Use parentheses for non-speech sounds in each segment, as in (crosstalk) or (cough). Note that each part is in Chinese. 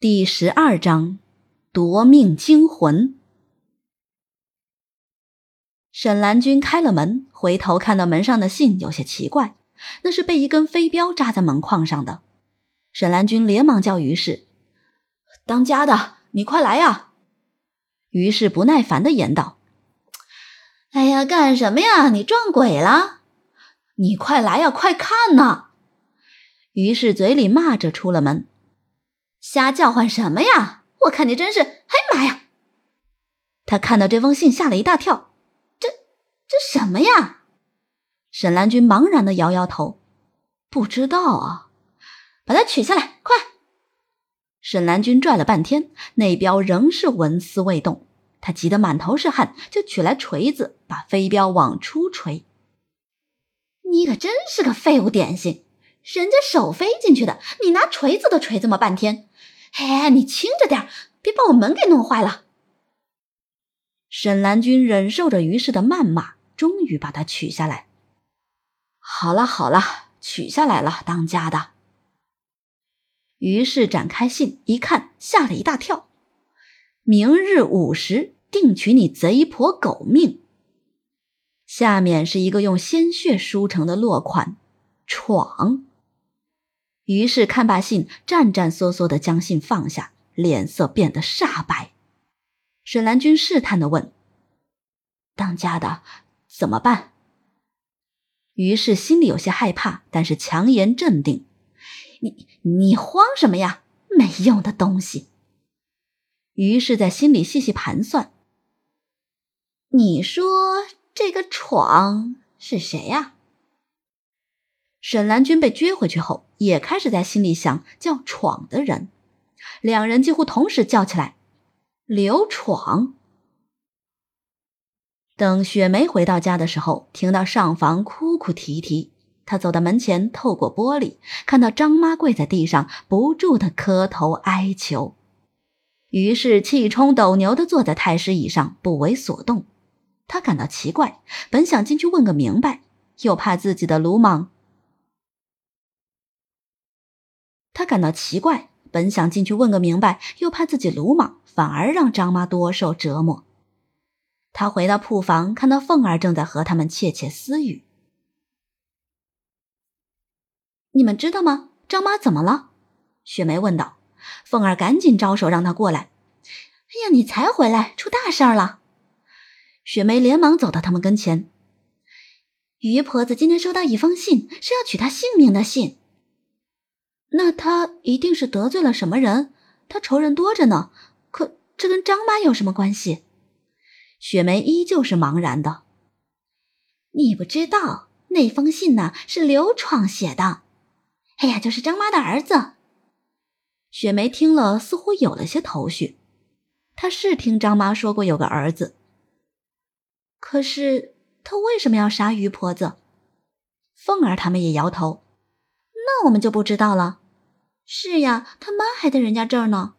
第十二章夺命惊魂。沈兰君开了门，回头看到门上的信，有些奇怪，那是被一根飞镖扎在门框上的。沈兰君连忙叫于氏：“当家的，你快来呀！”于是不耐烦的言道：“哎呀，干什么呀？你撞鬼了？你快来呀，快看呐！”于是嘴里骂着出了门。瞎叫唤什么呀！我看你真是……哎妈呀！他看到这封信，吓了一大跳。这这什么呀？沈兰君茫然的摇摇头，不知道啊。把它取下来，快！沈兰君拽了半天，那镖仍是纹丝未动。他急得满头是汗，就取来锤子，把飞镖往出锤。你可真是个废物点心！人家手飞进去的，你拿锤子都锤这么半天。哎，你轻着点，别把我门给弄坏了。沈兰君忍受着于氏的谩骂，终于把它取下来。好了好了，取下来了，当家的。于是展开信一看，吓了一大跳。明日午时，定取你贼婆狗命。下面是一个用鲜血书成的落款：闯。于是看罢信，战战缩缩的将信放下，脸色变得煞白。沈兰君试探的问：“当家的怎么办？”于是心里有些害怕，但是强颜镇定：“你你慌什么呀？没用的东西。”于是，在心里细细盘算：“你说这个闯是谁呀？”沈兰君被撅回去后，也开始在心里想叫闯的人。两人几乎同时叫起来：“刘闯！”等雪梅回到家的时候，听到上房哭哭啼啼。她走到门前，透过玻璃看到张妈跪在地上，不住的磕头哀求。于是气冲斗牛的坐在太师椅上，不为所动。他感到奇怪，本想进去问个明白，又怕自己的鲁莽。他感到奇怪，本想进去问个明白，又怕自己鲁莽，反而让张妈多受折磨。他回到铺房，看到凤儿正在和他们窃窃私语。你们知道吗？张妈怎么了？雪梅问道。凤儿赶紧招手让她过来。哎呀，你才回来，出大事了！雪梅连忙走到他们跟前。于婆子今天收到一封信，是要取她性命的信。那他一定是得罪了什么人，他仇人多着呢。可这跟张妈有什么关系？雪梅依旧是茫然的。你不知道那封信呢，是刘闯写的。哎呀，就是张妈的儿子。雪梅听了，似乎有了些头绪。她是听张妈说过有个儿子，可是他为什么要杀于婆子？凤儿他们也摇头。那我们就不知道了。是呀，他妈还在人家这儿呢。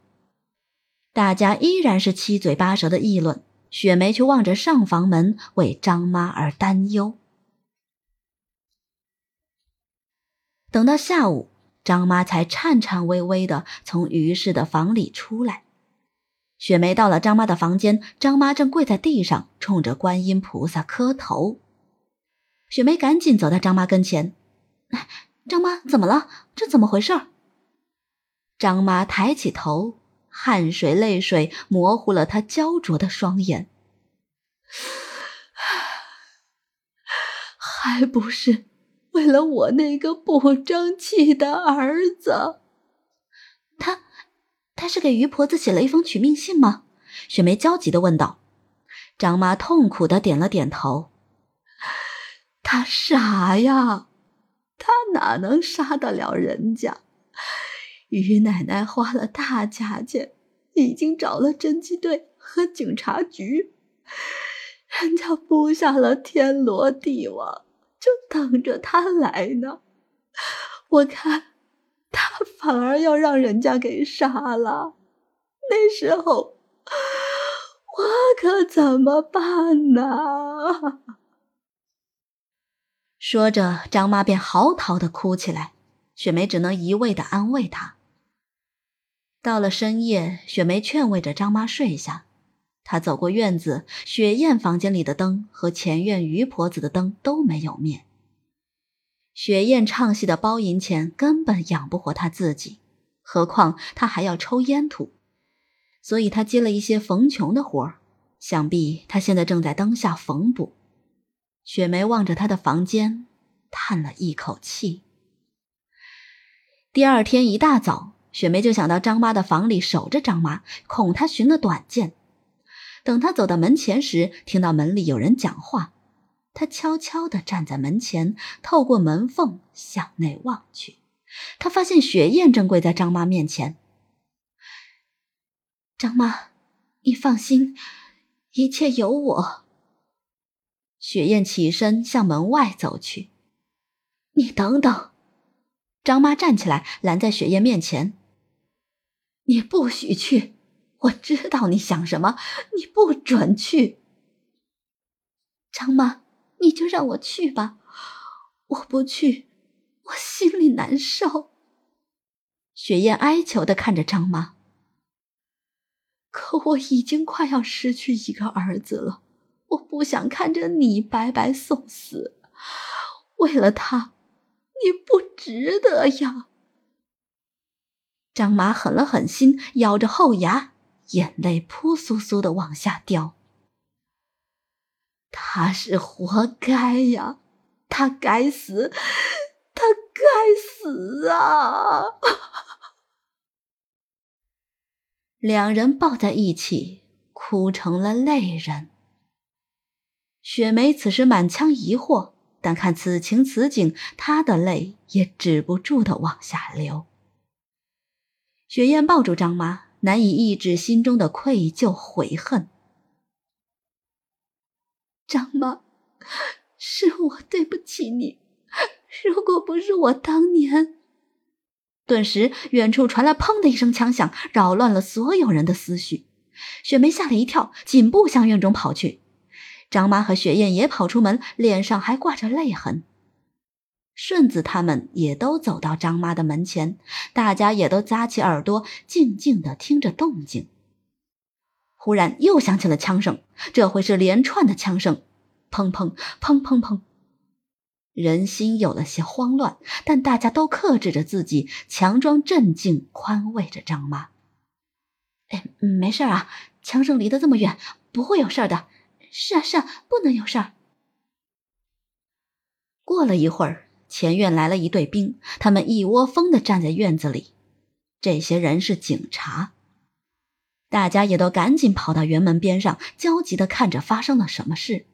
大家依然是七嘴八舌的议论。雪梅却望着上房门，为张妈而担忧。等到下午，张妈才颤颤巍巍的从于氏的房里出来。雪梅到了张妈的房间，张妈正跪在地上，冲着观音菩萨磕头。雪梅赶紧走到张妈跟前。张妈怎么了？这怎么回事？张妈抬起头，汗水泪水模糊了她焦灼的双眼。还不是为了我那个不争气的儿子。他，他是给于婆子写了一封取命信吗？雪梅焦急的问道。张妈痛苦的点了点头。他傻呀。他哪能杀得了人家？于奶奶花了大价钱，已经找了侦缉队和警察局，人家布下了天罗地网，就等着他来呢。我看他反而要让人家给杀了，那时候我可怎么办呢？说着，张妈便嚎啕的哭起来。雪梅只能一味的安慰她。到了深夜，雪梅劝慰着张妈睡下。她走过院子，雪雁房间里的灯和前院于婆子的灯都没有灭。雪雁唱戏的包银钱根本养不活她自己，何况她还要抽烟吐，所以她接了一些缝穷的活儿。想必她现在正在灯下缝补。雪梅望着她的房间，叹了一口气。第二天一大早，雪梅就想到张妈的房里守着张妈，恐她寻了短见。等她走到门前时，听到门里有人讲话。她悄悄地站在门前，透过门缝向内望去。他发现雪雁正跪在张妈面前。张妈，你放心，一切有我。雪雁起身向门外走去。你等等！张妈站起来拦在雪雁面前。你不许去！我知道你想什么，你不准去。张妈。你就让我去吧，我不去，我心里难受。雪雁哀求的看着张妈。可我已经快要失去一个儿子了，我不想看着你白白送死。为了他，你不值得呀。张妈狠了狠心，咬着后牙，眼泪扑簌簌的往下掉。他是活该呀，他该死，他该死啊！(laughs) 两人抱在一起，哭成了泪人。雪梅此时满腔疑惑，但看此情此景，她的泪也止不住的往下流。雪雁抱住张妈，难以抑制心中的愧疚悔恨。张妈，是我对不起你。如果不是我当年……顿时，远处传来“砰”的一声枪响，扰乱了所有人的思绪。雪梅吓了一跳，紧步向院中跑去。张妈和雪雁也跑出门，脸上还挂着泪痕。顺子他们也都走到张妈的门前，大家也都扎起耳朵，静静的听着动静。忽然又响起了枪声，这回是连串的枪声，砰砰砰砰砰。人心有了些慌乱，但大家都克制着自己，强装镇静，宽慰着张妈：“哎，没事啊，枪声离得这么远，不会有事的。是啊，是啊，不能有事儿。”过了一会儿，前院来了一队兵，他们一窝蜂的站在院子里，这些人是警察。大家也都赶紧跑到园门边上，焦急的看着发生了什么事。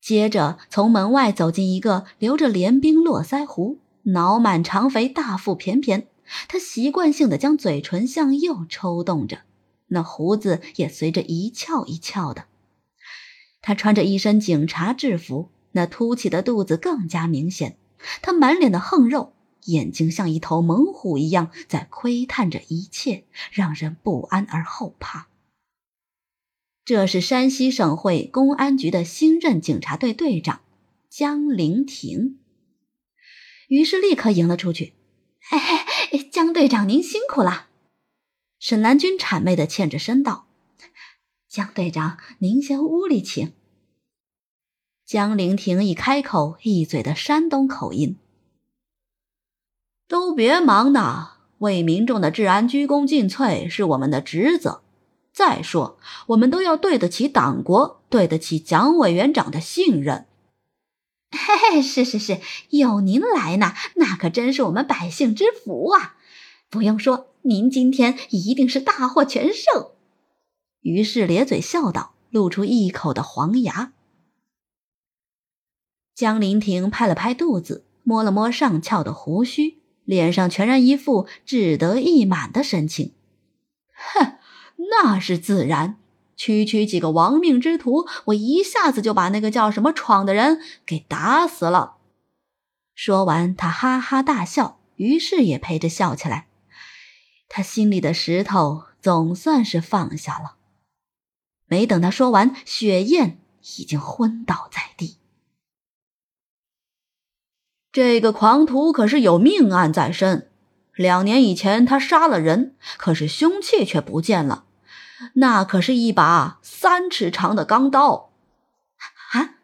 接着，从门外走进一个留着连鬓络腮胡、脑满肠肥、大腹便便。他习惯性的将嘴唇向右抽动着，那胡子也随着一翘一翘的。他穿着一身警察制服，那凸起的肚子更加明显。他满脸的横肉。眼睛像一头猛虎一样在窥探着一切，让人不安而后怕。这是山西省会公安局的新任警察队队长江灵亭。于是立刻迎了出去。嘿嘿，江队长您辛苦了。沈南君谄媚的欠着身道：“江队长您先屋里请。”江灵亭一开口，一嘴的山东口音。都别忙呢，为民众的治安鞠躬尽瘁是我们的职责。再说，我们都要对得起党国，对得起蒋委员长的信任。嘿嘿，是是是，有您来呢，那可真是我们百姓之福啊！不用说，您今天一定是大获全胜。于是咧嘴笑道，露出一口的黄牙。江林亭拍了拍肚子，摸了摸上翘的胡须。脸上全然一副志得意满的神情，哼，那是自然。区区几个亡命之徒，我一下子就把那个叫什么闯的人给打死了。说完，他哈哈大笑，于是也陪着笑起来。他心里的石头总算是放下了。没等他说完，雪雁已经昏倒在地。这个狂徒可是有命案在身，两年以前他杀了人，可是凶器却不见了，那可是一把三尺长的钢刀。啊，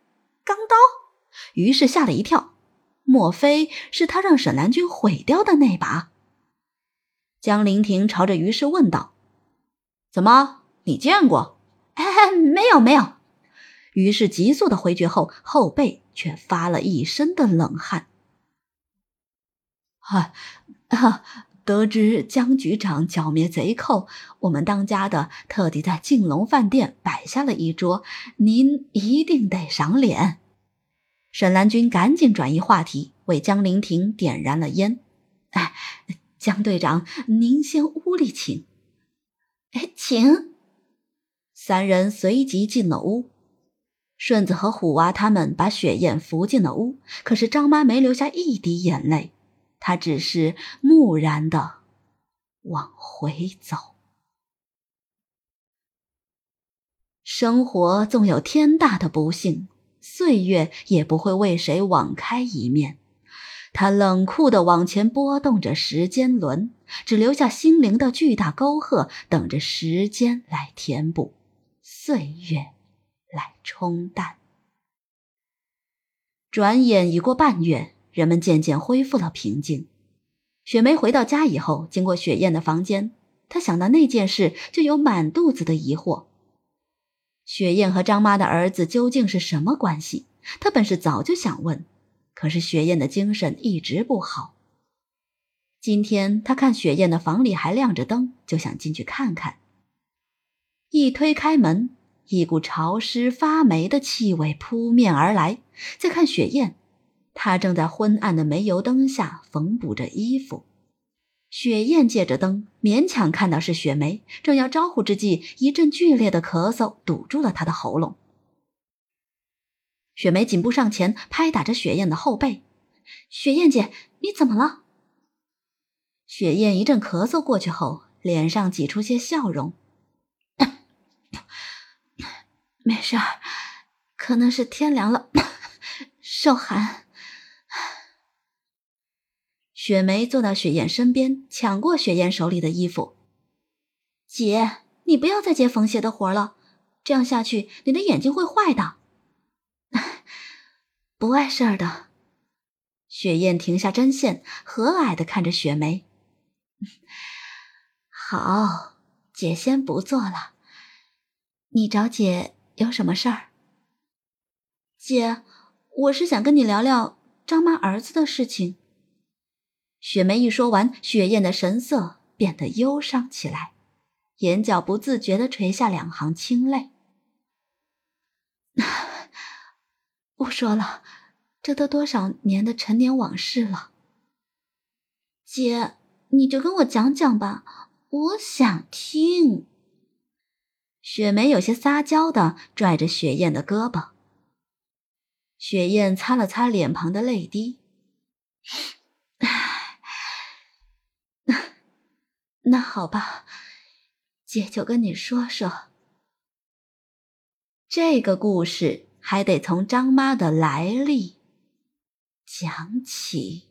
钢刀！于是吓了一跳，莫非是他让沈兰君毁掉的那把？江林亭朝着于是问道：“怎么，你见过？”“哎，没有，没有。”于是急速的回绝后，后背却发了一身的冷汗。啊啊！(laughs) 得知江局长剿灭贼寇，我们当家的特地在静龙饭店摆下了一桌，您一定得赏脸。沈兰君赶紧转移话题，为江灵亭点燃了烟。哎，江队长，您先屋里请。哎，请。三人随即进了屋。顺子和虎娃他们把雪雁扶进了屋，可是张妈没流下一滴眼泪。他只是木然的往回走。生活纵有天大的不幸，岁月也不会为谁网开一面。他冷酷的往前拨动着时间轮，只留下心灵的巨大沟壑，等着时间来填补，岁月来冲淡。转眼已过半月。人们渐渐恢复了平静。雪梅回到家以后，经过雪雁的房间，她想到那件事，就有满肚子的疑惑。雪雁和张妈的儿子究竟是什么关系？她本是早就想问，可是雪雁的精神一直不好。今天她看雪雁的房里还亮着灯，就想进去看看。一推开门，一股潮湿发霉的气味扑面而来。再看雪雁。他正在昏暗的煤油灯下缝补着衣服，雪雁借着灯勉强看到是雪梅，正要招呼之际，一阵剧烈的咳嗽堵住了他的喉咙。雪梅紧步上前，拍打着雪雁的后背：“雪雁姐，你怎么了？”雪雁一阵咳嗽过去后，脸上挤出些笑容：“ (coughs) 没事儿，可能是天凉了，(coughs) 受寒。”雪梅坐到雪雁身边，抢过雪雁手里的衣服。姐，你不要再接缝鞋的活了，这样下去你的眼睛会坏的。(laughs) 不碍事儿的。雪雁停下针线，和蔼的看着雪梅。(laughs) 好，姐先不做了。你找姐有什么事儿？姐，我是想跟你聊聊张妈儿子的事情。雪梅一说完，雪雁的神色变得忧伤起来，眼角不自觉地垂下两行清泪。(sighs) 不说了，这都多少年的陈年往事了。姐，你就跟我讲讲吧，我想听。雪梅有些撒娇的拽着雪雁的胳膊，雪雁擦了擦脸庞的泪滴。那好吧，姐就跟你说说。这个故事还得从张妈的来历讲起。